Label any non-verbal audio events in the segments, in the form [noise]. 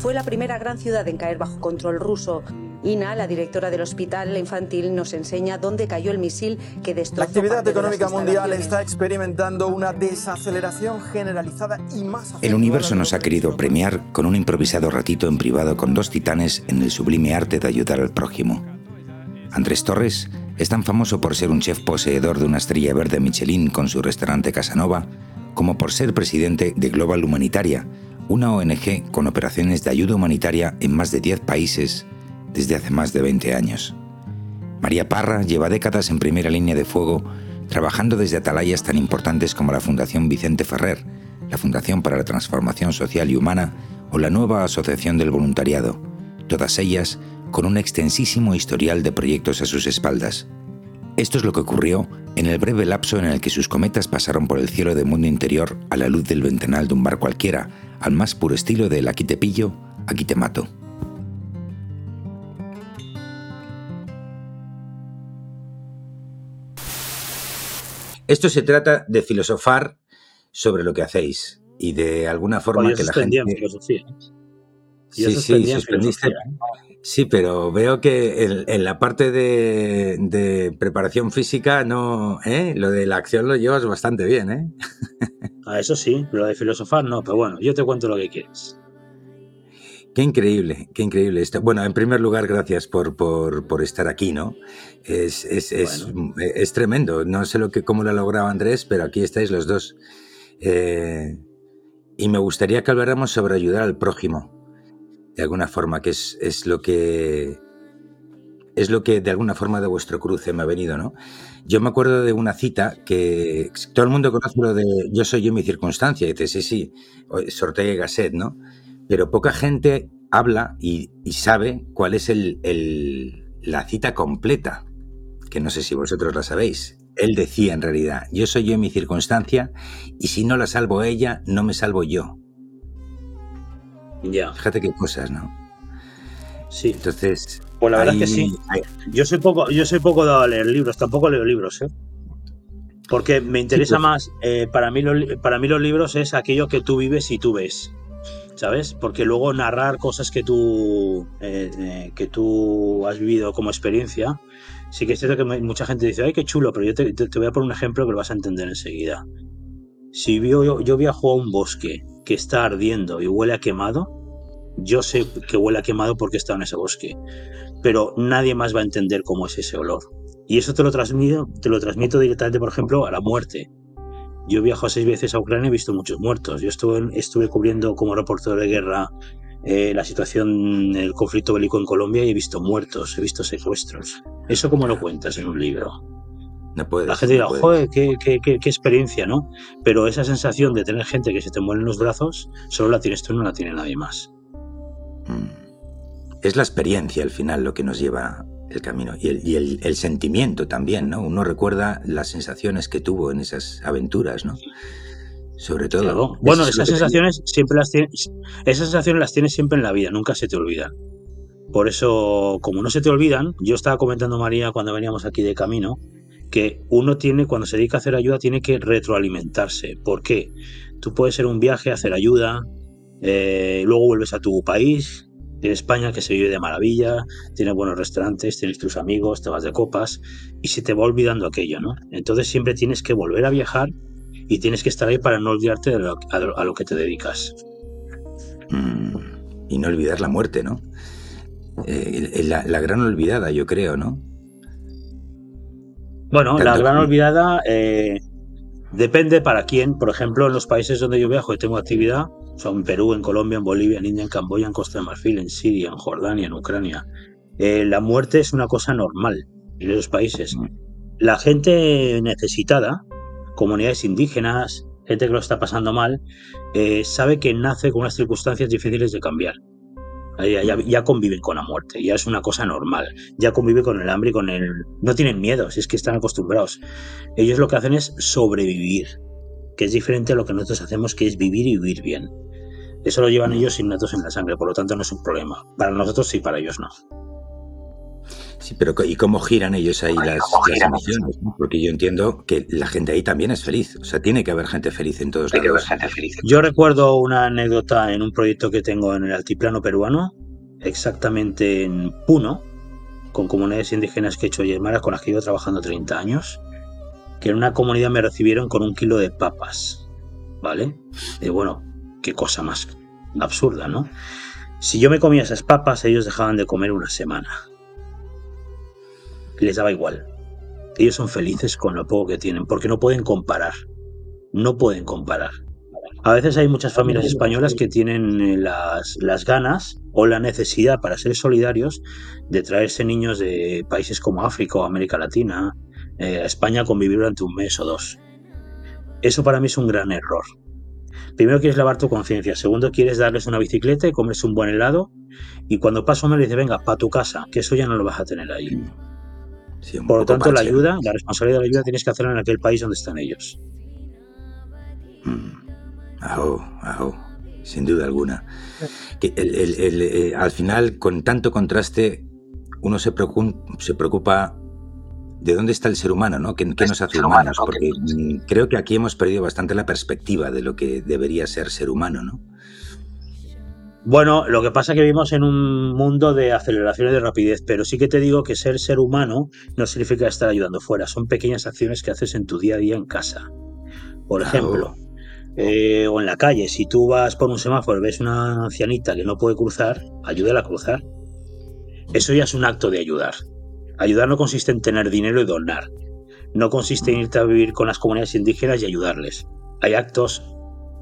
Fue la primera gran ciudad en caer bajo control ruso. Ina, la directora del hospital infantil, nos enseña dónde cayó el misil que destrozó. La actividad económica mundial está experimentando una desaceleración generalizada y más. El universo nos ha querido premiar con un improvisado ratito en privado con dos titanes en el sublime arte de ayudar al prójimo. Andrés Torres es tan famoso por ser un chef poseedor de una estrella verde Michelin con su restaurante Casanova, como por ser presidente de Global Humanitaria, una ONG con operaciones de ayuda humanitaria en más de 10 países desde hace más de 20 años. María Parra lleva décadas en primera línea de fuego, trabajando desde atalayas tan importantes como la Fundación Vicente Ferrer, la Fundación para la Transformación Social y Humana o la nueva Asociación del Voluntariado, todas ellas con un extensísimo historial de proyectos a sus espaldas. Esto es lo que ocurrió en el breve lapso en el que sus cometas pasaron por el cielo del mundo interior a la luz del ventanal de un bar cualquiera, al más puro estilo del aquí te pillo, aquí te mato. Esto se trata de filosofar sobre lo que hacéis y de alguna forma que la gente... en filosofía. Yo Sí, sí, suspendiste. filosofía. Sí, pero veo que en, en la parte de, de preparación física no, ¿eh? Lo de la acción lo llevas bastante bien, ¿eh? [laughs] Ah, eso sí, pero de filosofar no, pero bueno, yo te cuento lo que quieres. Qué increíble, qué increíble esto. Bueno, en primer lugar, gracias por, por, por estar aquí, ¿no? Es, es, es, es tremendo. No sé lo que, cómo lo ha logrado Andrés, pero aquí estáis los dos. Eh, y me gustaría que habláramos sobre ayudar al prójimo, de alguna forma, que es, es lo que es lo que de alguna forma de vuestro cruce me ha venido, ¿no? Yo me acuerdo de una cita que todo el mundo conoce lo de yo soy yo mi circunstancia, y dice, sí, sí, Ortega y Gasset, ¿no? Pero poca gente habla y, sabe cuál es el, el, la cita completa, que no sé si vosotros la sabéis. Él decía en realidad, yo soy yo en mi circunstancia y si no la salvo ella, no me salvo yo. Ya. Fíjate qué cosas, ¿no? Sí. Entonces... Pues la verdad hay- es que sí. Yo soy poco, yo soy poco dado a leer libros, tampoco leo libros, ¿eh? Porque me interesa pues- más, eh, para, mí los, para mí los libros es aquello que tú vives y tú ves, ¿sabes? Porque luego narrar cosas que tú, eh, eh, que tú has vivido como experiencia, sí que es cierto que mucha gente dice, ay, qué chulo, pero yo te, voy a poner un ejemplo que lo vas a entender enseguida. Si vio- yo, yo viajo a un bosque que está ardiendo y huele a quemado, yo sé que huele a quemado porque he estado en ese bosque pero nadie más va a entender cómo es ese olor. Y eso te lo transmito, te lo transmito directamente, por ejemplo, a la muerte. Yo viajo seis veces a Ucrania y he visto muchos muertos. Yo estuve, en- estuve cubriendo como reportero de guerra eh, la situación del conflicto bélico en Colombia y he visto muertos, he visto secuestros. ¿Eso cómo lo cuentas en un libro? No puedes, La gente dirá, no joder, qué, qué- qué- qué experiencia, ¿no? Pero esa sensación de tener gente que se te muere en los brazos, solo la tienes tú, no la tiene nadie más. Mm. Es la experiencia al final lo que nos lleva el camino y el, y el- el sentimiento también, ¿no? Uno recuerda las sensaciones que tuvo en esas aventuras, ¿no? Sobre todo. Claro. Bueno, esas te- sensaciones siempre las tienes, esas sensaciones las tienes siempre en la vida, nunca se te olvidan. Por eso, como no se te olvidan, yo estaba comentando María cuando veníamos aquí de camino, que uno tiene, cuando se dedica a hacer ayuda, tiene que retroalimentarse. ¿Por qué? Tú puedes ser un viaje, hacer ayuda, eh, luego vuelves a tu país, en España que se vive de maravilla, tienes buenos restaurantes, tienes tus amigos, te vas de copas, y se te va olvidando aquello, ¿no? Entonces siempre tienes que volver a viajar y tienes que estar ahí para no olvidarte de lo- a, lo, que te dedicas. Mm, y no olvidar la muerte, ¿no? Eh, la gran olvidada, yo creo, ¿no? Bueno, la gran olvidada eh, depende para quién. Por ejemplo, en los países donde yo viajo y tengo actividad, son en Perú, en Colombia, en Bolivia, en India, en Camboya, en Costa de Marfil, en Siria, en Jordania, en Ucrania. Eh, la muerte es una cosa normal en esos países. La gente necesitada, comunidades indígenas, gente que lo está pasando mal, eh, sabe que nace con unas circunstancias difíciles de cambiar. Ya, conviven con la muerte, ya es una cosa normal. Ya convive con el hambre y con el. No tienen miedo, si es que están acostumbrados. Ellos lo que hacen es sobrevivir, que es diferente a lo que nosotros hacemos, que es vivir y vivir bien. Eso lo llevan ellos innatos en la sangre, por lo tanto no es un problema. Para nosotros sí, para ellos no. Sí, pero ¿y cómo giran ellos ahí las, emociones? Porque yo entiendo que la gente ahí también es feliz. O sea, tiene que haber gente feliz en todos lados. Yo recuerdo una anécdota en un proyecto que tengo en el altiplano peruano, exactamente en Puno, con comunidades indígenas que he hecho Yemara, con las que llevo trabajando 30 años, que en una comunidad me recibieron con un kilo de papas, ¿vale? Y bueno, qué cosa más absurda, ¿no? Si yo me comía esas papas, ellos dejaban de comer una semana les daba igual. Ellos son felices con lo poco que tienen, porque no pueden comparar. No pueden comparar. A veces hay muchas familias españolas que tienen eh, las, las ganas o la necesidad para ser solidarios de traerse niños de países como África o América Latina eh, a España a convivir durante un mes o dos. Eso para mí es un gran error. Primero quieres lavar tu conciencia, segundo quieres darles una bicicleta y comerse un buen helado y cuando paso me dice venga, para tu casa, que eso ya no lo vas a tener ahí. Por lo tanto, la ayuda, la responsabilidad de la ayuda tienes que hacerla en aquel país donde están ellos. Mm. Ajo, sin duda alguna. Eh, al final, con tanto contraste, uno se preocupa, de dónde está el ser humano, ¿no? ¿Qué, nos hace humanos? Porque mm, creo que aquí hemos perdido bastante la perspectiva de lo que debería ser ser humano, ¿no? Bueno, lo que pasa es que vivimos en un mundo de aceleración y de rapidez, pero sí que te digo que ser ser humano no significa estar ayudando fuera, son pequeñas acciones que haces en tu día a día en casa. Por ejemplo, eh, o en la calle, si tú vas por un semáforo y ves una ancianita que no puede cruzar, ayúdala a cruzar. Eso ya es un acto de ayudar. Ayudar no consiste en tener dinero y donar. No consiste en irte a vivir con las comunidades indígenas y ayudarles. Hay actos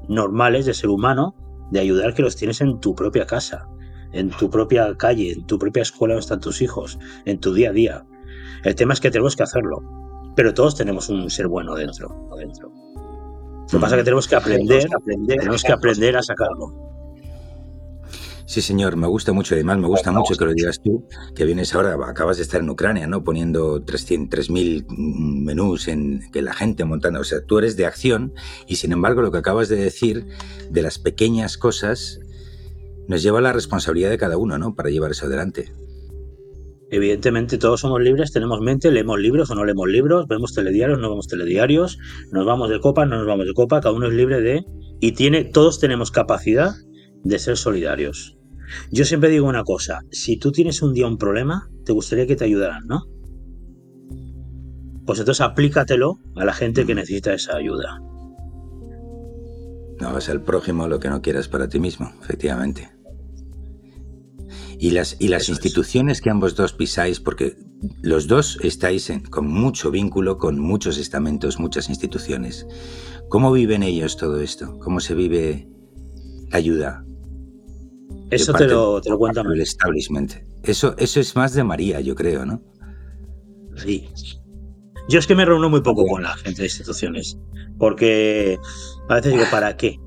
normales de ser humano de ayudar que los tienes en tu propia casa, en tu propia calle, en tu propia escuela donde están tus hijos, en tu día a día. El tema es que tenemos que hacerlo, pero todos tenemos un ser bueno dentro. dentro. Lo que pasa es que tenemos que aprender, tenemos que aprender a sacarlo. Sí, señor, me gusta mucho. Además, me gusta mucho que lo digas tú, que vienes ahora, acabas de estar en Ucrania, ¿no? Poniendo 3.000 menús en que la gente montando. O sea, tú eres de acción y, sin embargo, lo que acabas de decir de las pequeñas cosas nos lleva a la responsabilidad de cada uno, ¿no? Para llevar eso adelante. Evidentemente todos somos libres, tenemos mente, leemos libros o no leemos libros, vemos telediarios, no vemos telediarios, nos vamos de copa, no nos vamos de copa, cada uno es libre de... Y tiene, todos tenemos capacidad de ser solidarios. Yo siempre digo una cosa, si tú tienes un día un problema, te gustaría que te ayudaran, ¿no? Pues entonces aplícatelo a la gente que necesita esa ayuda. No hagas al prójimo lo que no quieras para ti mismo, efectivamente. Y las, y las instituciones que ambos dos pisáis, porque los dos estáis con mucho vínculo con muchos estamentos, muchas instituciones. ¿Cómo viven ellos todo esto? ¿Cómo se vive la ayuda? Eso te lo, te lo cuenta El establishment. Eso, eso es más de María, yo creo, ¿no? Sí. Yo es que me reúno muy poco con la gente de instituciones. Porque a veces digo, ¿para qué?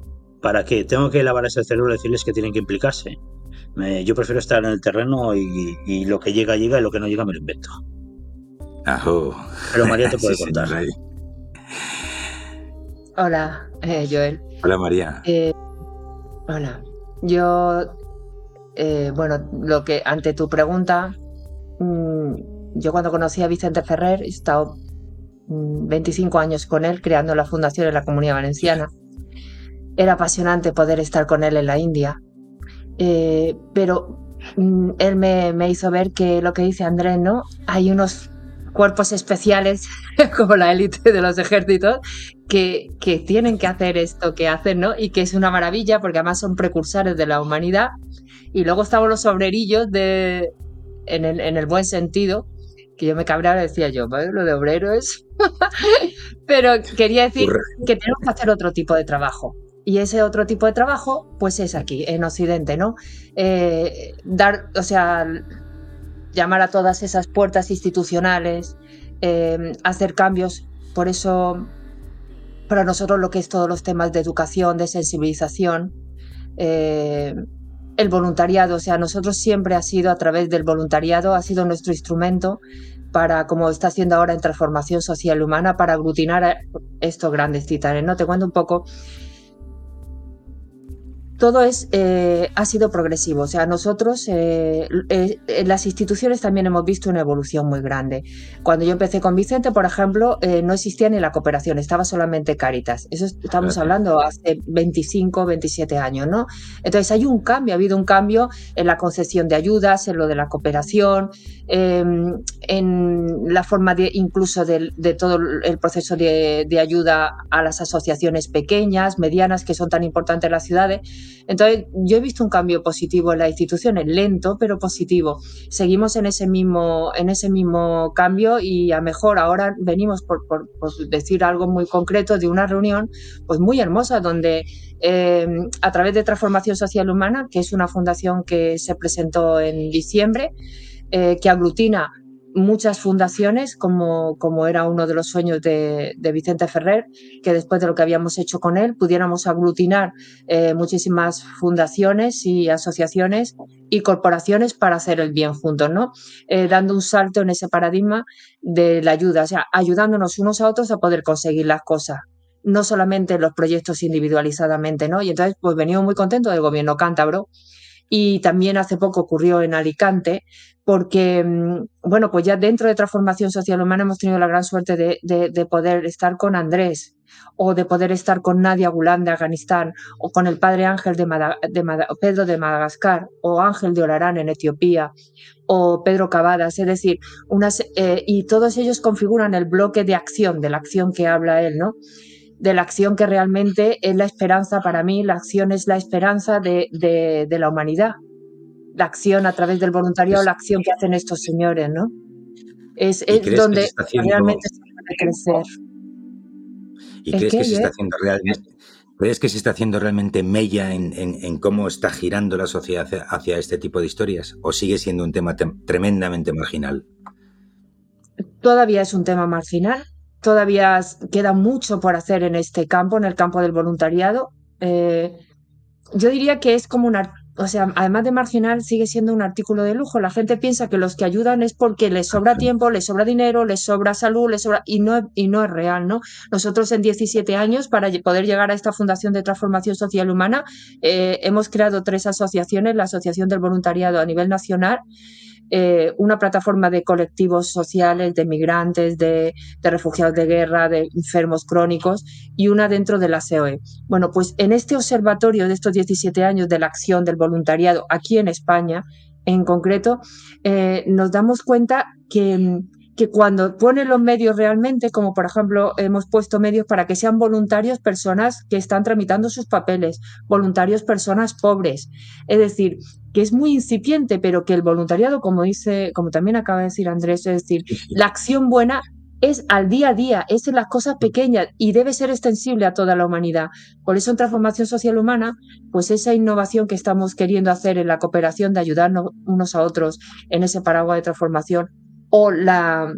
¿Para qué? Tengo que lavar ese cerebro y decirles que tienen que implicarse. yo prefiero estar en el terreno y, lo que llega, llega y lo que no llega me lo invento. Pero María te [laughs] puede contar. Hola, eh, Joel. Hola, María. Eh, hola. Yo eh, bueno, lo que ante tu pregunta, mm, yo cuando conocí a Vicente Ferrer, he estado 25 mm, años con él creando la fundación en la Comunidad Valenciana. Era apasionante poder estar con él en la India, eh, pero mm, él me, me, hizo ver que lo que dice Andrés, ¿no? Hay unos cuerpos especiales [laughs] como la élite de los ejércitos que, que, tienen que hacer esto que hacen, ¿no? Y que es una maravilla porque además son precursores de la humanidad y luego estaban los obrerillos de, en, el, en el buen sentido, que yo me cabreaba y decía yo, lo de obrero es... [laughs] Pero quería decir que tenemos que hacer otro tipo de trabajo. Y ese otro tipo de trabajo, pues es aquí, en Occidente, ¿no? Eh, dar, o sea, llamar a todas esas puertas institucionales, eh, hacer cambios. Por eso, para nosotros lo que es todos los temas de educación, de sensibilización, eh, el voluntariado, o sea, nosotros siempre ha sido a través del voluntariado, ha sido nuestro instrumento para, como está haciendo ahora en transformación social humana, para aglutinar a estos grandes titanes. ¿no? Te cuento un poco. Todo es, eh, ha sido progresivo. O sea, nosotros, eh, eh, en las instituciones también hemos visto una evolución muy grande. Cuando yo empecé con Vicente, por ejemplo, no existía ni la cooperación, estaba solamente Caritas. Eso estamos hablando hace 25, 27 años, ¿no? Entonces hay un cambio, ha habido un cambio en la concesión de ayudas, en lo de la cooperación, em, en la forma de, incluso de, todo el proceso de, de ayuda a las asociaciones pequeñas, medianas, que son tan importantes en las ciudades. Entonces, yo he visto un cambio positivo en las instituciones, lento, pero positivo. Seguimos en ese mismo, en ese mismo cambio y a mejor ahora venimos, por, decir algo muy concreto, de una reunión pues muy hermosa donde eh, a través de Transformación Social Humana, que es una fundación que se presentó en diciembre, eh, que aglutina muchas fundaciones, como, como era uno de los sueños de, Vicente Ferrer, que después de lo que habíamos hecho con él, pudiéramos aglutinar eh, muchísimas fundaciones y asociaciones y corporaciones para hacer el bien juntos, ¿no? Eh, dando un salto en ese paradigma de la ayuda, o sea, ayudándonos unos a otros a poder conseguir las cosas no solamente los proyectos individualizadamente, ¿no? Y entonces, pues venimos muy contentos del gobierno cántabro y también hace poco ocurrió en Alicante, porque, mm, bueno, pues ya dentro de Transformación Social Humana hemos tenido la gran suerte de, poder estar con Andrés o de poder estar con Nadia Gulán de Afganistán o con el padre Ángel de, Pedro de Madagascar o Ángel de Olarán en Etiopía o Pedro Cavadas, es decir, unas, eh, y todos ellos configuran el bloque de acción, de la acción que habla él, ¿no? De la acción que realmente es la esperanza para mí, la acción es la esperanza de, de, la humanidad. La acción a través del voluntariado, la acción que hacen estos señores, ¿no? Es, es donde realmente se puede crecer. ¿Y crees que se está haciendo realmente, ¿Crees que se está haciendo realmente mella en, en, cómo está girando la sociedad hacia, este tipo de historias? ¿O sigue siendo un tema tremendamente marginal? Todavía es un tema marginal, Todavía queda mucho por hacer en este campo, en el campo del voluntariado. Eh, yo diría que es como una, o sea, además de marginal, sigue siendo un artículo de lujo. La gente piensa que los que ayudan es porque les sobra tiempo, les sobra dinero, les sobra salud, les sobra, y no, y no es real, ¿no? Nosotros en 17 años, para poder llegar a esta Fundación de Transformación Social Humana, eh, hemos creado tres asociaciones, la Asociación del Voluntariado a nivel nacional, eh, una plataforma de colectivos sociales, de migrantes, de, refugiados de guerra, de enfermos crónicos y una dentro de la COE. Bueno, pues en este observatorio de estos 17 años de la acción del voluntariado aquí en España, en concreto, eh, nos damos cuenta que que cuando pone los medios realmente, como por ejemplo hemos puesto medios para que sean voluntarios personas que están tramitando sus papeles, voluntarios personas pobres, es decir, que es muy incipiente, pero que el voluntariado, como dice, como también acaba de decir Andrés, es decir, la acción buena es al día a día, es en las cosas pequeñas y debe ser extensible a toda la humanidad. Por eso en Transformación Social Humana, pues esa innovación que estamos queriendo hacer en la cooperación de ayudarnos unos a otros en ese paraguas de transformación o la,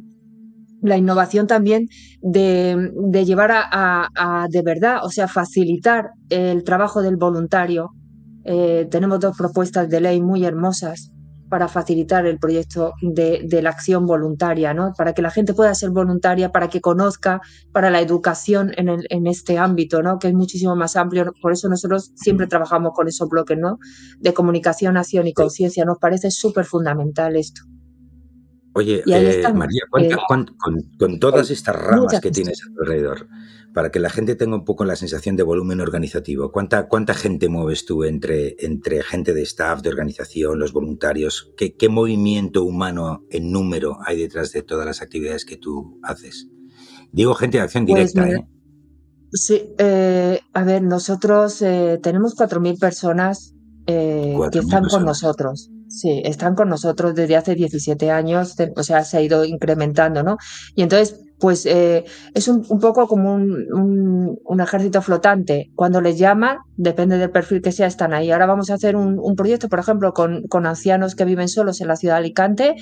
la innovación también de, llevar a, de verdad, o sea, facilitar el trabajo del voluntario. Eh, tenemos dos propuestas de ley muy hermosas para facilitar el proyecto de, la acción voluntaria, ¿no? para que la gente pueda ser voluntaria, para que conozca, para la educación en, en este ámbito, ¿no? que es muchísimo más amplio. Por eso nosotros siempre trabajamos con esos bloques ¿no? de comunicación, acción y conciencia. Nos parece súper fundamental esto. Oye, eh, María, eh, con, todas estas ramas que tienes alrededor, para que la gente tenga un poco la sensación de volumen organizativo, ¿cuánta, cuánta gente mueves tú entre, entre gente de staff, de organización, los voluntarios? ¿Qué, ¿Qué movimiento humano en número hay detrás de todas las actividades que tú haces? Digo gente de acción pues directa, ¿eh? Sí, a ver, nosotros tenemos 4.000 personas que están con nosotros. Sí, están con nosotros desde hace 17 años, o sea, se ha ido incrementando, ¿no? Y entonces, pues eh, es un, poco como un, un, ejército flotante. Cuando les llaman, depende del perfil que sea, están ahí. Ahora vamos a hacer un, un proyecto, por ejemplo, con, con ancianos que viven solos en la ciudad de Alicante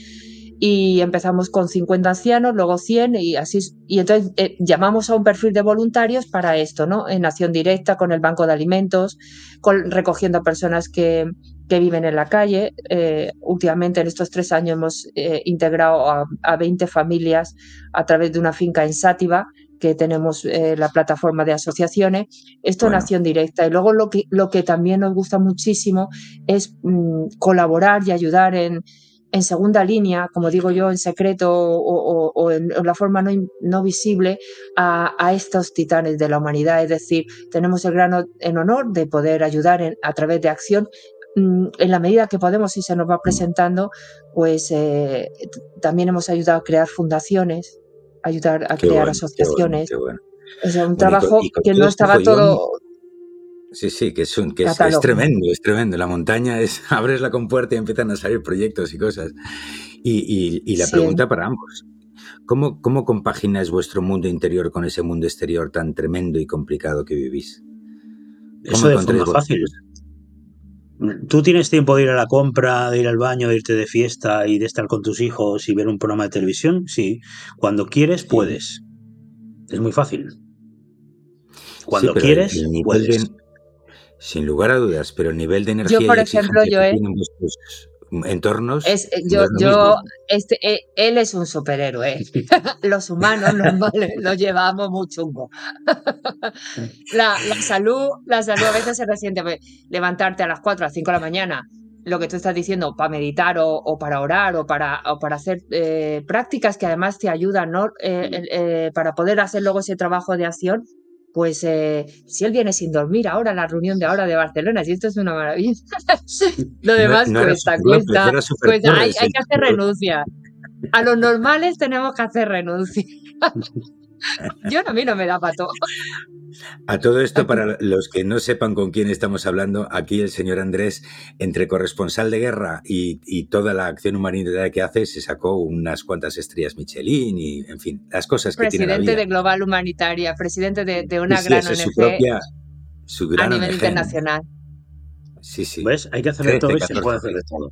y empezamos con 50 ancianos, luego 100 y así. Y entonces eh, llamamos a un perfil de voluntarios para esto, ¿no? En acción directa, con el banco de alimentos, con, recogiendo a personas que, que viven en la calle. Eh, últimamente, en estos tres años, hemos eh, integrado a, a, 20 familias a través de una finca en Sátiva que tenemos eh, la plataforma de asociaciones, esto Bueno. en acción directa. Y luego lo que, lo que también nos gusta muchísimo es mm, colaborar y ayudar en, en segunda línea, como digo yo, en secreto o, o- o en, la forma no, no visible a, a estos titanes de la humanidad. Es decir, tenemos el gran en honor de poder ayudar en- a través de acción en la medida que podemos y se nos va presentando, pues eh, también hemos ayudado a crear fundaciones, ayudar a Qué crear bueno, qué bueno, asociaciones. qué bueno. O sea, un Bueno, y con- trabajo y con que no este estaba todo Sí, sí, que es, un, que es, es Catálogo. tremendo, es tremendo. La montaña es, [laughs] abres la compuerta y empiezan a salir proyectos y cosas. Y, y- y la Sí. pregunta para ambos, ¿cómo, ¿cómo compagináis vuestro mundo interior con ese mundo exterior tan tremendo y complicado que vivís? Eso de encontráis forma fácil. Tú tienes tiempo de ir a la compra, de ir al baño, de irte de fiesta y de estar con tus hijos y ver un programa de televisión. Sí, cuando quieres puedes. Es muy fácil. Cuando Sí, quieres puedes. de- sin lugar a dudas, pero el nivel de energía Yo, por y ejemplo, yo entornos Es, eh, no yo, es yo, este, eh, él es un superhéroe. [laughs] Los humanos normales lo llevamos muy chungo. [laughs] La, la salud, la salud a veces se resiente. pues, Levantarte a las 4 a las 5 de la mañana, lo que tú estás diciendo, para meditar o, o para orar o para, o para hacer eh, prácticas que además te ayudan ¿no? Eh, eh, eh, para poder hacer luego ese trabajo de acción. Pues eh, si él viene sin dormir ahora, la reunión de ahora de Barcelona, si esto es una maravilla. [laughs] Lo No- demás no era cuesta, cuesta. Pues hay, hay que hacer renuncia. A los normales tenemos que hacer renuncia. [laughs] [laughs] Yo a mí no me da pato. A todo esto, para los que no sepan con quién estamos hablando, aquí el señor Andrés, entre corresponsal de guerra y, y toda la acción humanitaria que hace, se sacó unas cuantas estrellas Michelin y, en fin, las cosas que tiene la Presidente de Global Humanitaria, presidente de, de una Sí, gran su ONG propia, su a nivel ONG. internacional. Sí, sí. ¿Ves? Hay que hacer de 13, todo y se 14 puede hacer de todo.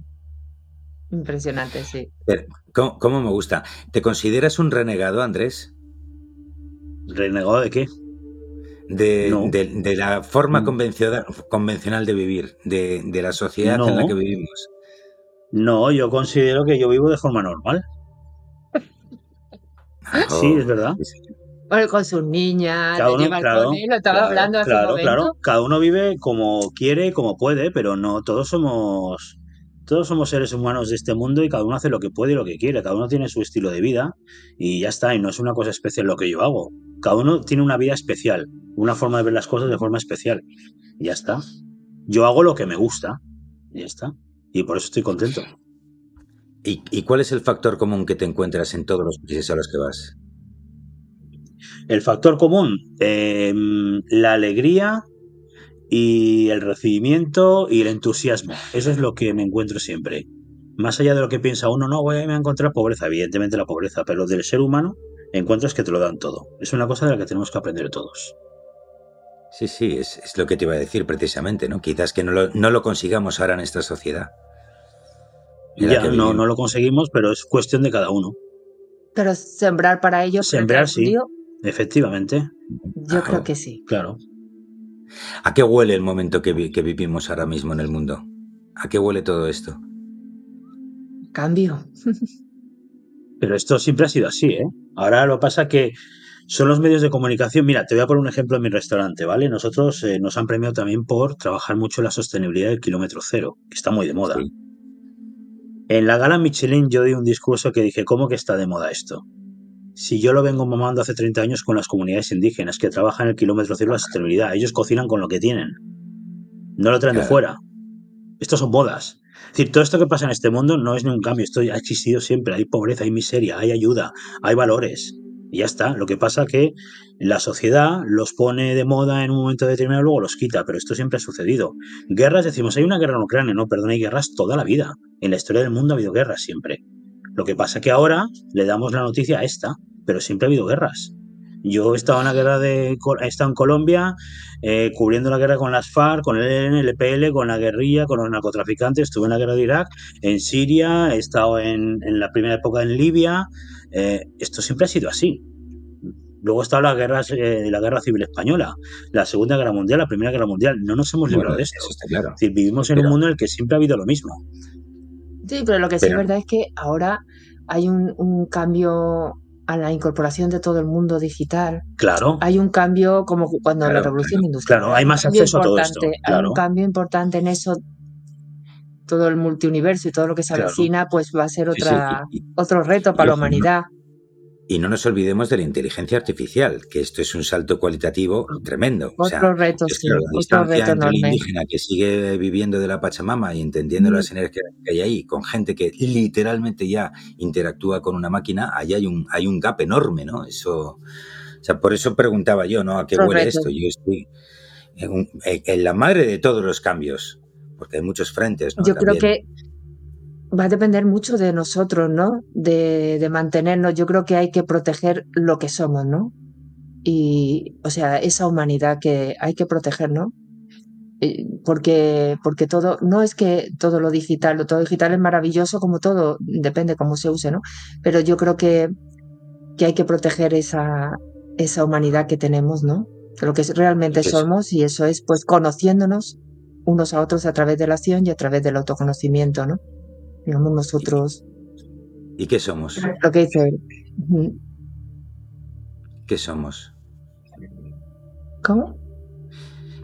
Impresionante, sí. Pero, ¿Cómo, cómo me gusta? ¿Te consideras un renegado, Andrés? ¿Renegado de qué? De, No. de- de la forma Mm. convencional, convencional de vivir, de, de la sociedad en la que vivimos. No, yo considero que yo vivo de forma normal. Sí, es verdad. Sí. Bueno, con sus niñas, Cada uno, claro, lo estaba claro, hablando hace claro, un momento. claro. Cada uno vive como quiere, como puede, pero no todos somos todos somos seres humanos de este mundo y cada uno hace lo que puede y lo que quiere. Cada uno tiene su estilo de vida y ya está. Y no es una cosa especial lo que yo hago. Cada uno tiene una vida especial, una forma de ver las cosas de forma especial. Y ya está. Yo hago lo que me gusta. Y ya está. Y por eso estoy contento. ¿Y, y cuál es el factor común que te encuentras en todos los países a los que vas? El factor común, eh, la alegría y el recibimiento y el entusiasmo. Eso es lo que me encuentro siempre. Más allá de lo que piensa uno, no, voy a encontrar pobreza, evidentemente la pobreza, pero del ser humano encuentras que te lo dan todo. Es una cosa de la que tenemos que aprender todos. Sí, sí, es, es lo que te iba a decir precisamente, ¿no? Quizás que no lo, no lo consigamos ahora en esta sociedad. en Ya, no, no lo conseguimos, pero es cuestión de cada uno. Pero sembrar para ello, frente Sembrar, sí. judío, Efectivamente, yo Ah, creo que sí. claro. ¿A qué huele el momento que, vi- que vivimos ahora mismo en el mundo? ¿A qué huele todo esto? Cambio. [laughs] Pero esto siempre ha sido así, ¿eh? Ahora lo pasa que son los medios de comunicación. Mira, te voy a poner un ejemplo en mi restaurante, ¿vale? Nosotros eh, nos han premiado también por trabajar mucho en la sostenibilidad del kilómetro cero, que está muy de moda. Sí. En la gala Michelin yo di un discurso que dije, ¿cómo que está de moda esto? Si yo lo vengo mamando hace 30 años con las comunidades indígenas que trabajan el kilómetro cero la sostenibilidad, ellos cocinan con lo que tienen, no lo traen de fuera. Estos son modas. Es decir, todo esto que pasa en este mundo no es ningún cambio, esto ha existido siempre, hay pobreza, hay miseria, hay ayuda, hay valores. Y ya está. Lo que pasa que la sociedad los pone de moda en un momento determinado, luego los quita, pero esto siempre ha sucedido. Guerras, decimos, hay una guerra en Ucrania, no, perdón, hay guerras toda la vida. En la historia del mundo ha habido guerras siempre. Lo que pasa que ahora le damos la noticia a esta, pero siempre ha habido guerras. Yo he estado en la guerra de he estado en Colombia, eh, cubriendo la guerra con las FARC, con el ELN, el EPL, con la guerrilla, con los narcotraficantes, estuve en la guerra de Irak, en Siria, he estado en, en la primera época en Libia. eh, esto siempre ha sido así. Luego está la guerra, eh, la guerra civil española, la Segunda Guerra Mundial, la Primera Guerra Mundial. No nos hemos librado Bueno, de esto. claro. Es decir, vivimos en un mundo en el que siempre ha habido lo mismo. Sí, pero lo que sí es verdad es que ahora hay un, un cambio a la incorporación de todo el mundo digital, Claro, hay un cambio como cuando Claro, la revolución claro, industrial. claro, hay más acceso a todo esto, importante, Hay claro. un cambio importante en eso, todo el multiuniverso y todo lo que se Claro. avecina, pues va a ser Sí, sí, otra, y- y- otro reto para la humanidad. Y no nos olvidemos de la inteligencia artificial, que esto es un salto cualitativo tremendo. O sea, Otro reto, es sí, la otro distancia reto entre el indígena que sigue viviendo de la Pachamama y entendiendo Mm. las energías que hay ahí, con gente que literalmente ya interactúa con una máquina, ahí hay un, hay un gap enorme, ¿no? Eso, o sea, por eso preguntaba yo, ¿no? ¿A qué Otro huele reto. esto? Yo estoy en, la madre de todos los cambios, porque hay muchos frentes, ¿no? Yo creo que va a depender mucho de nosotros, ¿no? De, de mantenernos. Yo creo que hay que proteger lo que somos, ¿no? Y, o sea, esa humanidad que hay que proteger, ¿no? Porque, porque todo, no es que todo lo digital, lo todo digital es maravilloso como todo, depende cómo se use, ¿no? Pero yo creo que, que hay que proteger esa, esa humanidad que tenemos, ¿no? Lo que realmente somos y eso es pues conociéndonos unos a otros a través de la acción y a través del autoconocimiento, ¿no? Digamos nosotros, ¿Y qué somos? lo que dice él. ¿Qué somos? ¿Cómo?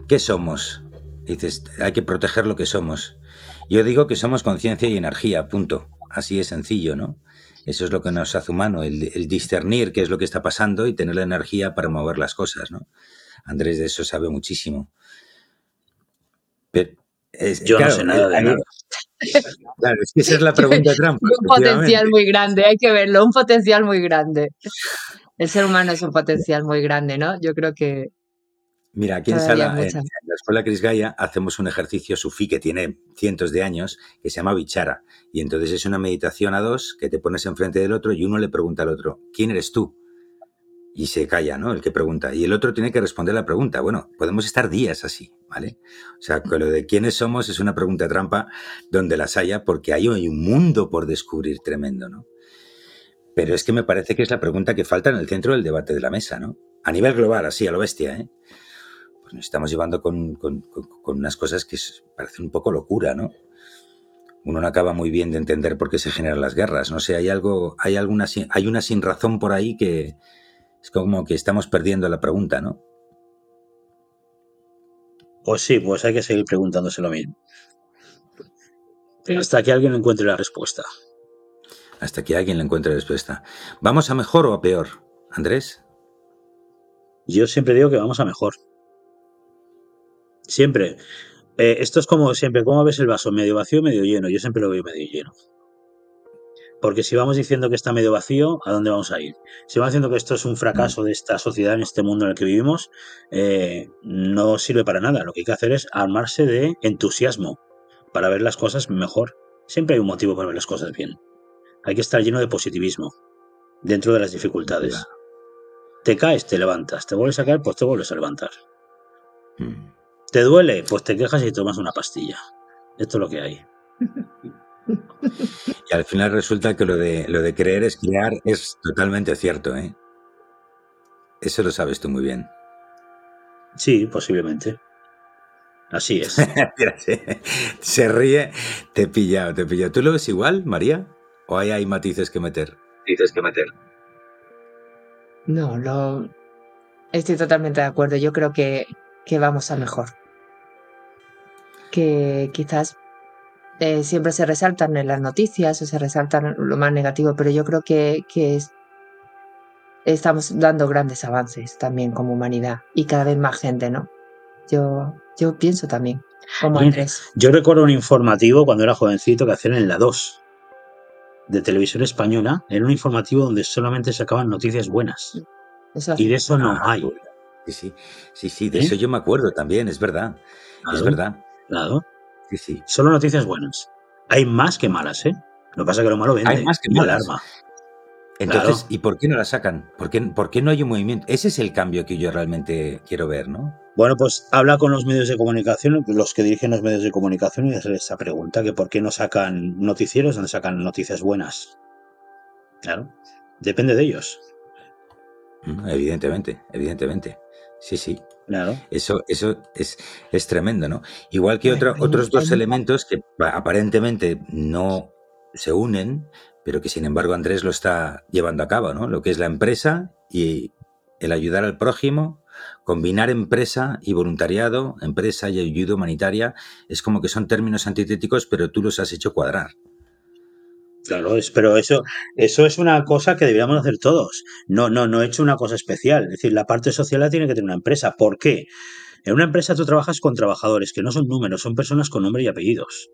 ¿Qué somos? Dices, hay que proteger lo que somos. Yo digo que somos conciencia y energía, punto. Así es sencillo, ¿no? Eso es lo que nos hace humano, el, el discernir qué es lo que está pasando y tener la energía para mover las cosas, ¿no? Andrés de eso sabe muchísimo. Pero, es- Yo claro, no sé nada de hay- nada. [laughs] Claro, es que esa es la pregunta trampa. Un potencial muy grande, hay que verlo, un potencial muy grande. El ser humano es un potencial muy grande, ¿no? Yo creo que Mira, aquí en, sala, la escuela Cris Gaia hacemos un ejercicio sufí que tiene cientos de años que se llama bichara. Y entonces es una meditación a dos que te pones enfrente del otro y uno le pregunta al otro, ¿quién eres tú? Y se calla, ¿no? El que pregunta. Y el otro tiene que responder la pregunta. Bueno, podemos estar días así, ¿vale? O sea, con lo de quiénes somos es una pregunta trampa donde las haya porque hay un mundo por descubrir tremendo, ¿no? Pero es que me parece que es la pregunta que falta en el centro del debate de la mesa, ¿no? A nivel global, así, a lo bestia, ¿eh? Pues nos estamos llevando con, con- con- unas cosas que parecen un poco locura, ¿no? Uno no acaba muy bien de entender por qué se generan las guerras. No sé, hay algo, hay alguna, hay una sin razón por ahí que es como que estamos perdiendo la pregunta, ¿no? Pues sí, pues hay que seguir preguntándose lo mismo. Hasta que alguien encuentre la respuesta. Hasta que alguien le encuentre respuesta. ¿Vamos a mejor o a peor, Andrés? Yo siempre digo que vamos a mejor. Siempre. Eh, esto es como siempre, ¿cómo ves el vaso? ¿Medio vacío o medio lleno? Yo siempre lo veo medio lleno. Porque si vamos diciendo que está medio vacío, ¿a dónde vamos a ir? Si vamos diciendo que esto es un fracaso de esta sociedad, en este mundo en el que vivimos, eh, no sirve para nada. Lo que hay que hacer es armarse de entusiasmo para ver las cosas mejor. Siempre hay un motivo para ver las cosas bien. Hay que estar lleno de positivismo dentro de las dificultades. Te caes, te levantas. Te vuelves a caer, pues te vuelves a levantar. Mm. ¿Te duele? Pues te quejas y tomas una pastilla. Esto es lo que hay. [laughs] Y al final resulta que lo de, lo de creer es crear es totalmente cierto, ¿eh? Eso lo sabes tú muy bien. Sí, posiblemente. Así es. [laughs] Se, ríe, te he pillado, te he pillado. ¿Tú lo ves igual, María? ¿O ahí hay matices que meter? Dices que meter. No, lo estoy totalmente de acuerdo. Yo creo que, que vamos a mejor. Que quizás eh, siempre se resaltan en las noticias o se resaltan lo más negativo, pero yo creo que, que es- estamos dando grandes avances también como humanidad y cada vez más gente, ¿no? Yo, yo pienso también, como. Andrés. Yo recuerdo un informativo cuando era jovencito que hacían en la 2 de televisión española. Era un informativo donde solamente sacaban noticias buenas. Eso Y de eso no Ah, hay. Sí, sí, sí, sí, de ¿Eh? eso yo me acuerdo también, es verdad. Es verdad. Claro. Sí, sí. Solo noticias buenas. Hay más que malas, ¿eh? Lo que pasa es que lo malo vende. Hay más que malas. alarma. Entonces, Claro. ¿y por qué no la sacan? ¿Por qué, por qué no hay un movimiento? Ese es el cambio que yo realmente quiero ver, ¿no? Bueno, pues habla con los medios de comunicación, los que dirigen los medios de comunicación y hacerles esa pregunta, que por qué no sacan noticieros donde sacan noticias buenas. Claro, depende de ellos. Mm, Evidentemente, evidentemente. Sí, sí. Claro. Eso, eso es, es tremendo, ¿no? Igual que otro- otros dos elementos que pa- aparentemente no se unen, pero que sin embargo Andrés lo está llevando a cabo, ¿no? Lo que es la empresa y el ayudar al prójimo, combinar empresa y voluntariado, empresa y ayuda humanitaria, es como que son términos antitéticos, pero tú los has hecho cuadrar. Claro, es, pero eso, eso es una cosa que deberíamos hacer todos. No, no, no he hecho una cosa especial. Es decir, la parte social la tiene que tener una empresa. ¿Por qué? En una empresa tú trabajas con trabajadores que no son números, son personas con nombre y apellidos.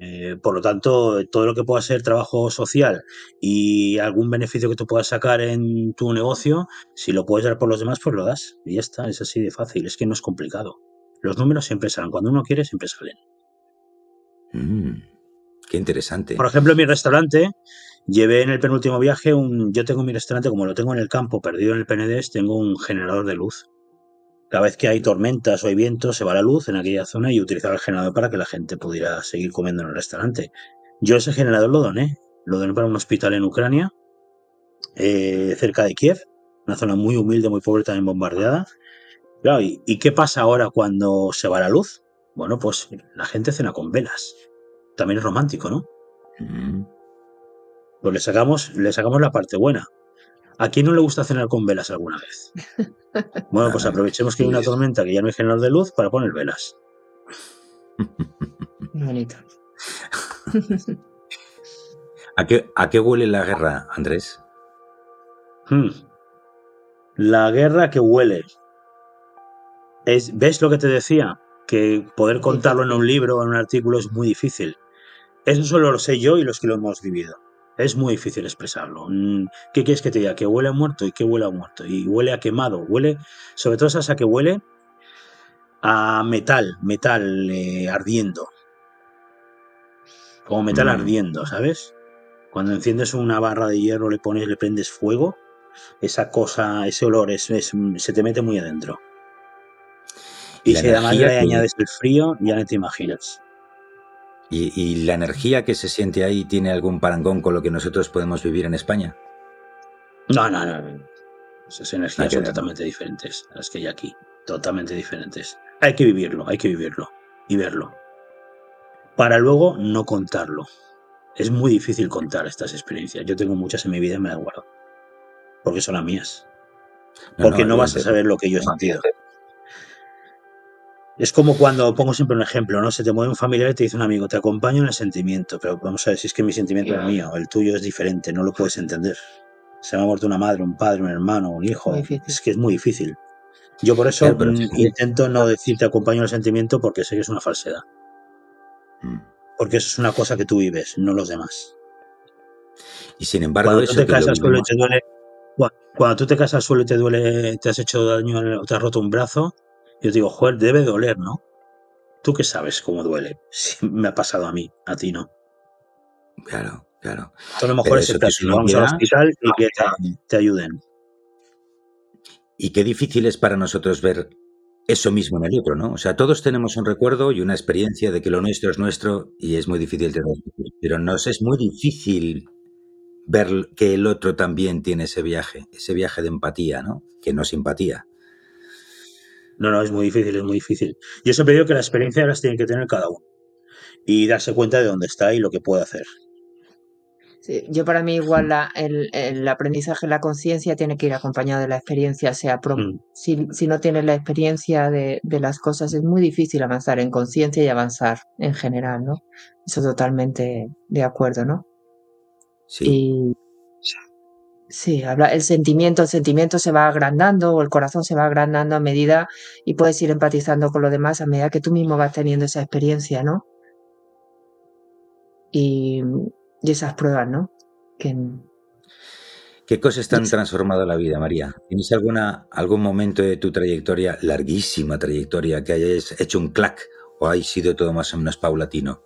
Eh, por lo tanto, todo lo que pueda ser trabajo social y algún beneficio que tú puedas sacar en tu negocio, si lo puedes dar por los demás, pues lo das. Y ya está, es así de fácil, es que no es complicado. Los números siempre salen, cuando uno quiere, siempre salen. Mm, qué interesante. Por ejemplo, en mi restaurante, llevé en el penúltimo viaje un. Yo tengo mi restaurante, como lo tengo en el campo, perdido en el PNDES, tengo un generador de luz. Cada vez que hay tormentas o hay viento, se va la luz en aquella zona y utilizaba el generador para que la gente pudiera seguir comiendo en el restaurante. Yo ese generador lo doné. Lo doné para un hospital en Ucrania, eh, cerca de Kiev, una zona muy humilde, muy pobre, también bombardeada. ¿y, qué pasa ahora cuando se va la luz? Bueno, pues la gente cena con velas. También es romántico, ¿no? Mm. Pues le sacamos, le sacamos la parte buena. ¿A quién no le gusta cenar con velas alguna vez? [laughs] Bueno, pues aprovechemos que hay una tormenta, que ya no hay generador de luz, para poner velas. [laughs] Bonito. ¿A qué, ¿A qué huele la guerra, Andrés? Hmm. La guerra que huele. Es, ¿Ves lo que te decía? Que poder contarlo en un libro o en un artículo es muy difícil. Eso solo lo sé yo y los que lo hemos vivido. Es muy difícil expresarlo. Mm, ¿Qué quieres que te diga? Que huele a muerto y que huele a muerto. Y huele a quemado. Huele, sobre todo esa que huele a metal, metal eh, ardiendo. Como metal mm. ardiendo, ¿sabes? Cuando enciendes una barra de hierro, le pones, le prendes fuego, esa cosa, ese olor, es, se te mete muy adentro. Y si además le añades el frío, ya no te imaginas. ¿Y, la energía que se siente ahí tiene algún parangón con lo que nosotros podemos vivir en España? No, no, no. Esas energías son totalmente diferentes a las que hay aquí. Totalmente diferentes. Hay que vivirlo, hay que vivirlo y verlo. Para luego no contarlo. Es muy difícil contar estas experiencias. Yo tengo muchas en mi vida y me da igual. Porque son las mías. Porque no, vas a saber lo que yo he sentido. Es como cuando, pongo siempre un ejemplo, ¿no? Se te mueve un familiar y te dice un amigo, te acompaño en el sentimiento, pero vamos a ver si es que mi sentimiento es mío, el tuyo es diferente, no lo puedes entender. Se me ha muerto una madre, un padre, un hermano, un hijo. Es que es muy difícil. Yo por eso mm, intento no decir te acompaño en el sentimiento porque sé que es una falsedad. Mm. Porque eso es una cosa que tú vives, no los demás. Y sin embargo, cuando tú te casas solo te duele, cuando tú te casas solo y te duele, te has hecho daño, te has roto un brazo, yo digo, joder, debe doler, ¿no? ¿Tú qué sabes cómo duele? [laughs] Si me ha pasado a mí, a ti no. Claro, claro. a lo mejor es el caso. Vamos al hospital y que te, ayuden. Y qué difícil es para nosotros ver eso mismo en el libro, ¿no? O sea, todos tenemos un recuerdo y una experiencia de que lo nuestro es nuestro y es muy difícil de pero nos es muy difícil ver que el otro también tiene ese viaje, ese viaje de empatía, ¿no? Que no simpatía. No, no, es muy difícil, es muy difícil. Yo siempre digo que la experiencia las tiene que tener cada uno y darse cuenta de dónde está y lo que puede hacer. yo para mí igual la, el, el, aprendizaje, la conciencia tiene que ir acompañado de la experiencia. sea, mm. si, si, no tienes la experiencia de, de, las cosas es muy difícil avanzar en conciencia y avanzar en general, ¿no? Eso totalmente de acuerdo, ¿no? Sí. Y, Sí, habla, el sentimiento, el sentimiento se va agrandando o el corazón se va agrandando a medida y puedes ir empatizando con los demás a medida que tú mismo vas teniendo esa experiencia, ¿no? Y, esas pruebas, ¿no? ¿Qué cosas te han transformado la vida, María? ¿Tienes alguna, algún momento de tu trayectoria, larguísima trayectoria, que hayas hecho un clac o ha sido todo más o menos paulatino?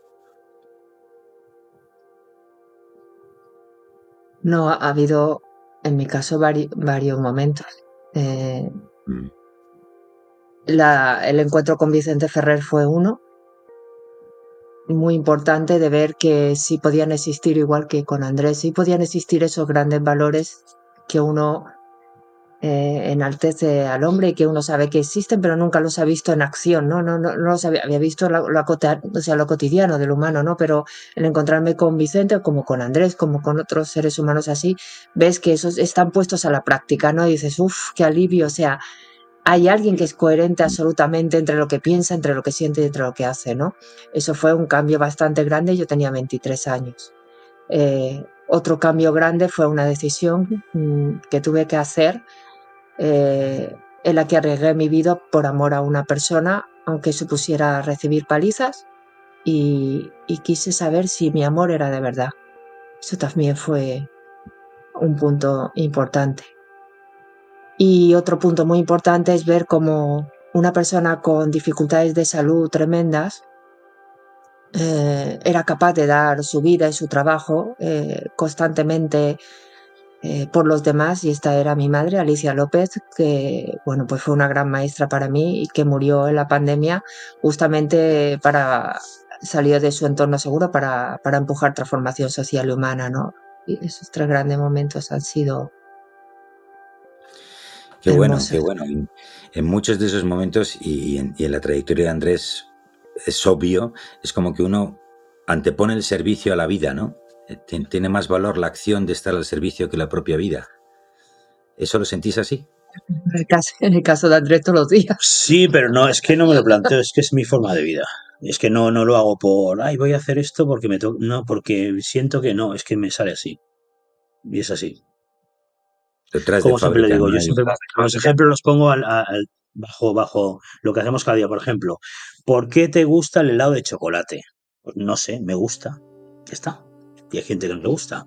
No, ha habido en mi caso varios momentos. Eh, mm. el encuentro con Vicente Ferrer fue uno, muy importante de ver que sí podían existir, igual que con Andrés, sí podían existir esos grandes valores que uno eh, enaltece al hombre y que uno sabe que existen, pero nunca los ha visto en acción, ¿no? No, no, no los había, visto lo cotidiano del humano, ¿no? Pero el encontrarme con Vicente, como con Andrés, como con otros seres humanos así, ves que esos están puestos a la práctica, ¿no? Y dices, uff, qué alivio, o sea, hay alguien que es coherente absolutamente entre lo que piensa, entre lo que siente y entre lo que hace, ¿no? Eso fue un cambio bastante grande, yo tenía 23 años. Eh, otro cambio grande fue una decisión mm, que tuve que hacer eh, en la que arriesgué mi vida por amor a una persona, aunque supusiera recibir palizas, y, quise saber si mi amor era de verdad. Eso también fue un punto importante. Y otro punto muy importante es ver cómo una persona con dificultades de salud tremendas eh, era capaz de dar su vida y su trabajo eh, constantemente eh, por los demás y esta era mi madre, Alicia López, que bueno, pues fue una gran maestra para mí y que murió en la pandemia justamente para salir de su entorno seguro para, para empujar transformación social y humana, ¿no? Y esos tres grandes momentos han sido Qué bueno, qué bueno. En, muchos de esos momentos y en, y en, la trayectoria de Andrés es obvio, es como que uno antepone el servicio a la vida, ¿no? Tiene más valor la acción de estar al servicio que la propia vida. ¿Eso lo sentís así? En el, caso, en el caso de Andrés todos los días. Sí, pero no, es que no me lo planteo, es que es mi forma de vida. Es que no, no lo hago por, ay, voy a hacer esto porque me toca. No, porque siento que no, es que me sale así. Y es así. Como siempre le digo, yo siempre los ejemplos los pongo al, al, bajo, bajo lo que hacemos cada día. Por ejemplo, ¿por qué te gusta el helado de chocolate? Pues no sé, me gusta. Ya está y hay gente que no le gusta.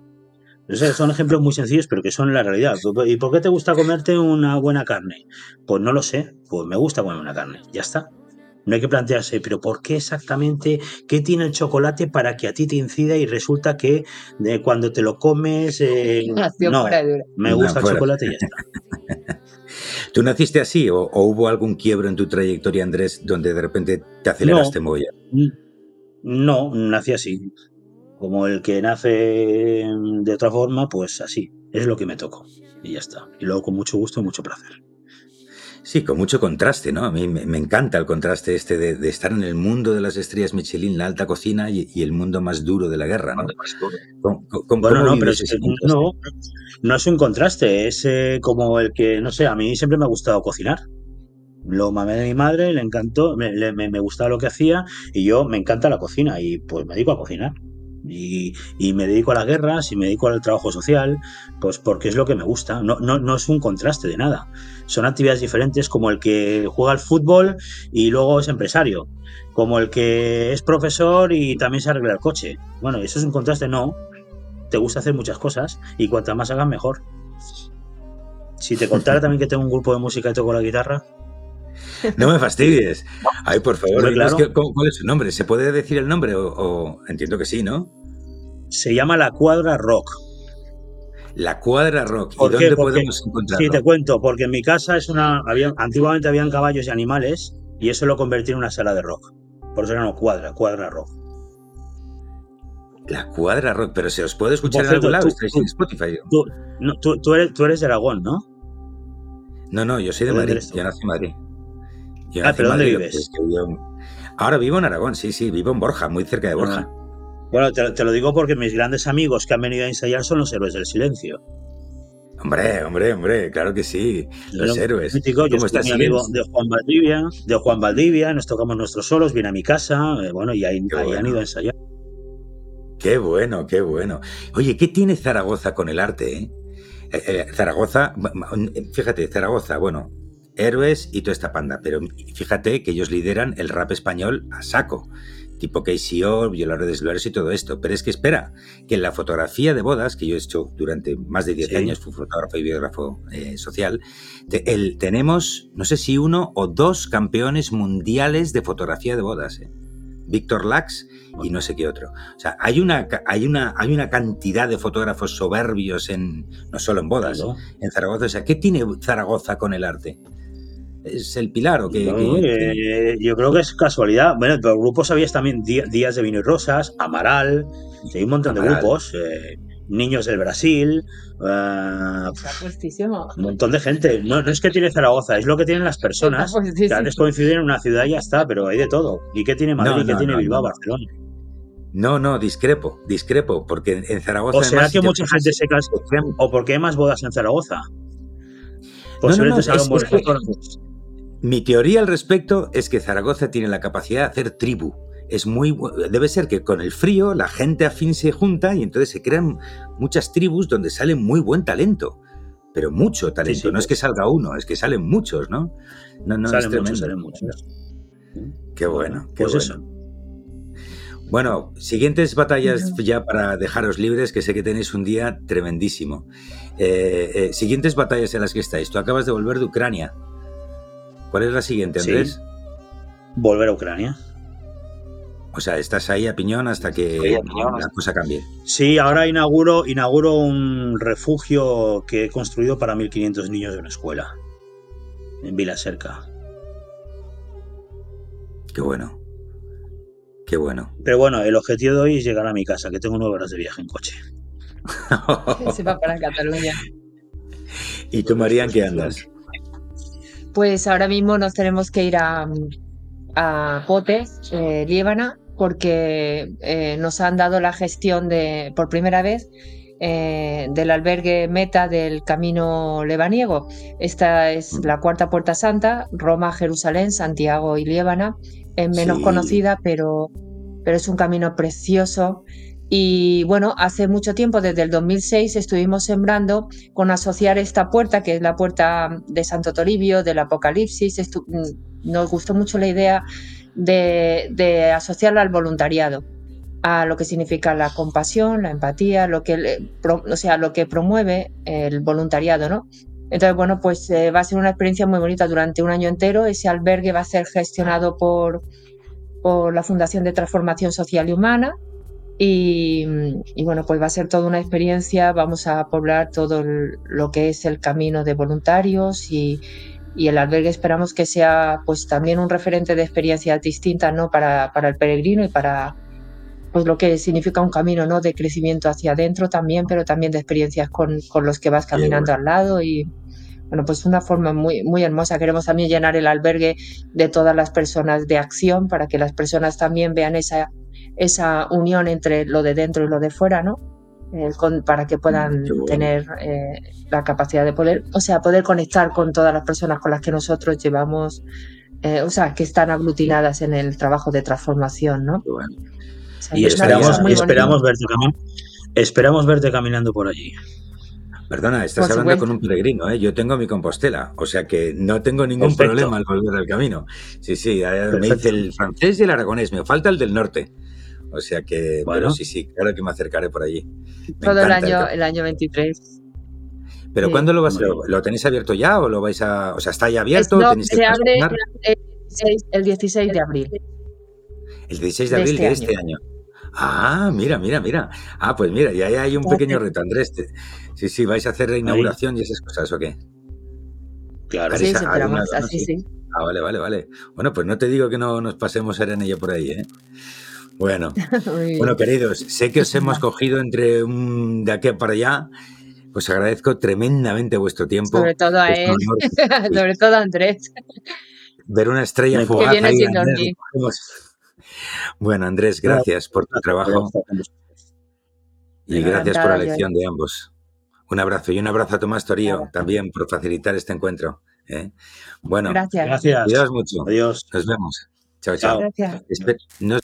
son ejemplos muy sencillos, pero que son la realidad. ¿Y por qué te gusta comerte una buena carne? Pues no lo sé, pues me gusta comer una carne, ya está. No hay que plantearse, pero ¿por qué exactamente? ¿Qué tiene el chocolate para que a ti te incida y resulta que de cuando te lo comes... Eh, [laughs] no, me gusta el chocolate y ya está. [laughs] ¿Tú naciste así o, hubo algún quiebro en tu trayectoria, Andrés, donde de repente te aceleraste no, No, nací así como el que nace de otra forma, pues así, es lo que me tocó. Y ya está. Y luego con mucho gusto y mucho placer. Sí, con mucho contraste, ¿no? A mí me, encanta el contraste este de, estar en el mundo de las estrellas Michelin, la alta cocina y, el mundo más duro de la guerra, ¿no? bueno, no, pero es no, no es un contraste, es eh, como el que, no sé, a mí siempre me ha gustado cocinar. Lo mamé de mi madre, le encantó, me, me, me gustaba lo que hacía y yo me encanta la cocina y pues me dedico a cocinar. Y, me dedico a las guerras y me dedico al trabajo social, pues porque es lo que me gusta. No, no, no, es un contraste de nada. Son actividades diferentes como el que juega al fútbol y luego es empresario, como el que es profesor y también se arregla el coche. Bueno, eso es un contraste, no. Te gusta hacer muchas cosas y cuantas más hagas, mejor. Si te contara también que tengo un grupo de música y toco la guitarra, no me fastidies. [laughs] Ay, por favor, claro. ¿cuál es su nombre? ¿Se puede decir el nombre? O, entiendo que sí, ¿no? Se llama La Cuadra Rock. La Cuadra Rock. ¿Y dónde podemos encontrarlo? Sí, te cuento, porque en mi casa es una. Había, antiguamente habían caballos y animales, y eso lo convertí en una sala de rock. Por eso era una cuadra, cuadra rock. La cuadra rock, pero se os puede escuchar en algún lado, estáis en Spotify. Tú, no, tú, tú, eres, tú eres de Aragón, ¿no? No, no, yo soy de Madrid, yo nací en Madrid. Ah, pero ¿dónde vives? Ahora vivo en Aragón, sí, sí, vivo en Borja, muy cerca de Borja. Ah. Bueno, te, te, lo digo porque mis grandes amigos que han venido a ensayar son los héroes del silencio. Hombre, hombre, hombre, claro que sí, los héroes. Mítico, yo estás, mi amigo de Juan Valdivia, de Juan Valdivia, nos tocamos nuestros solos, viene a mi casa, eh, bueno, y ahí, ahí bueno. han ido a ensayar. Qué bueno, qué bueno. Oye, ¿qué tiene Zaragoza con el arte? Eh, eh, Zaragoza, fíjate, Zaragoza, bueno, héroes y toda esta panda, pero fíjate que ellos lideran el rap español a saco, tipo KCO, Violadores de y todo esto. Pero es que espera, que en la fotografía de bodas, que yo he hecho durante más de 10 sí. años, fui fotógrafo y biógrafo eh, social, te, el, tenemos, no sé si uno o dos campeones mundiales de fotografía de bodas. Eh. Víctor Lax y no sé qué otro. O sea, hay una, hay una, hay una cantidad de fotógrafos soberbios en, no solo en bodas, claro. en Zaragoza. O sea, ¿qué tiene Zaragoza con el arte? ¿Es el pilar o qué? No, eh, yo creo que es casualidad. Bueno, pero grupos habías también Días de Vino y Rosas, Amaral, hay un montón Amaral. de grupos. Eh, niños del Brasil, Está puestísimo. un montón de gente. No, no es que tiene Zaragoza, es lo que tienen las personas. [laughs] Que antes coinciden en una ciudad y ya está, pero hay de todo. ¿Y qué tiene Madrid? No, ¿Qué no, tiene no, Bilbao, no. Barcelona? No, no, discrepo, discrepo, porque en- Zaragoza. ¿O será que si mucha gente se casa? ¿O por qué hay más bodas en Zaragoza? no, Posiblemente no, es- buenos es que- fotógrafos. Mi teoría al respecto es que Zaragoza tiene la capacidad de hacer tribu. Es muy debe ser que con el frío la gente afín se junta y entonces se crean muchas tribus donde sale muy buen talento. Pero mucho talento, Sí, sí, no es que salga uno, es que salen muchos, ¿no? No, no, es salen tremendo. muchos, salen muchos. Qué bueno, qué Pues bueno. eso. Bueno, siguientes batallas ya para dejaros libres, que sé que tenéis un día tremendísimo. Eh, eh, siguientes batallas en las que estáis. Tú acabas de volver de Ucrania. ¿Cuál es la siguiente, Sí. Andrés? Volver a Ucrania. O sea, estás ahí a piñón hasta que Sí, piñón. la cosa cambie. Sí, ahora inauguro, inauguro un refugio que he construido para 1.500 niños de una escuela. En Vila Cerca. Qué bueno. Qué bueno. Pero bueno, el objetivo de hoy es llegar a mi casa, que tengo nueve horas de viaje en coche. [laughs] Se va para Cataluña. [laughs] ¿Y tú, María, en qué andas? Pues ahora mismo nos tenemos que ir a, a Pote, eh, Líbana, porque eh, nos han dado la gestión de, por primera vez, eh, del albergue meta del camino lebaniego. Esta es la cuarta puerta santa, Roma, Jerusalén, Santiago y Líbana. Es menos Sí. conocida, pero, pero es un camino precioso. Y bueno, hace mucho tiempo, desde el 2006, estuvimos sembrando con asociar esta puerta, que es la puerta de Santo Toribio, del Apocalipsis. Mm, nos gustó mucho la idea de, de asociarla al voluntariado, a lo que significa la compasión, la empatía, lo que, o sea, lo que promueve el voluntariado, ¿no? Entonces, bueno, pues eh, va a ser una experiencia muy bonita durante un año entero. Ese albergue va a ser gestionado por la Fundación de Transformación Social y Humana. Y, y bueno, pues va a ser toda una experiencia. Vamos a poblar todo el- lo que es el camino de voluntarios y, y el albergue esperamos que sea pues también un referente de experiencias distintas ¿no? para, para el peregrino y para pues lo que significa un camino ¿no? de crecimiento hacia adentro también, pero también de experiencias con, con los que vas caminando al lado y bueno, pues una forma muy, muy hermosa. Queremos también llenar el albergue de todas las personas de acción para que las personas también vean esa, esa unión entre lo de dentro y lo de fuera, ¿no? Eh, con- para que puedan bueno. tener eh, la capacidad de poder, o sea, poder conectar con todas las personas con las que nosotros llevamos, eh, o sea, que están aglutinadas en el trabajo de transformación, ¿no? Qué bueno. O sea, Y esperamos- y esperamos, verte esperamos verte caminando por allí. Perdona, estás Por hablando con un peregrino, ¿eh? Yo tengo mi Compostela, o sea que no tengo ningún Perfecto. problema al volver al camino. Sí, sí, me dice el francés y el aragonés, me falta el del norte. O sea que, Bueno. pero sí, sí, claro que me acercaré por allí. Me Todo el año, el año 23. Pero sí. ¿cuándo lo vas lo, bien. lo tenéis abierto ya o lo vais a, o sea, está ya abierto? no, ¿Tenéis que se abre el 16, el 16 de abril. el 16 de de abril este de este año. Ah, mira, mira, mira. Ah, pues mira, ya hay un pequeño reto, Andrés. Te- Sí, sí, vais a hacer la inauguración y esas cosas, ¿o qué? Claro. Sí, esperamos, una- ¿no? así Sí. sí. Ah, vale, vale, vale. Bueno, pues no te digo que no nos pasemos en ello por ahí, ¿eh? Bueno, [laughs] bueno, queridos, sé que os [laughs] hemos cogido entre un de aquí para allá. Os agradezco tremendamente vuestro tiempo. Sobre todo a él, honor [laughs] sobre todo a Andrés. ver una estrella Que fugaz. viene ahí, Andrés, cogemos. Bueno, Andrés, gracias por tu trabajo y gracias por la lección de ambos. Un abrazo y un abrazo a Tomás Torío también por facilitar este encuentro. ¿eh? Bueno, Gracias. Gracias. cuidaos mucho. Adiós. Nos vemos. Chao, chao. Chao. Gracias. Espe- no-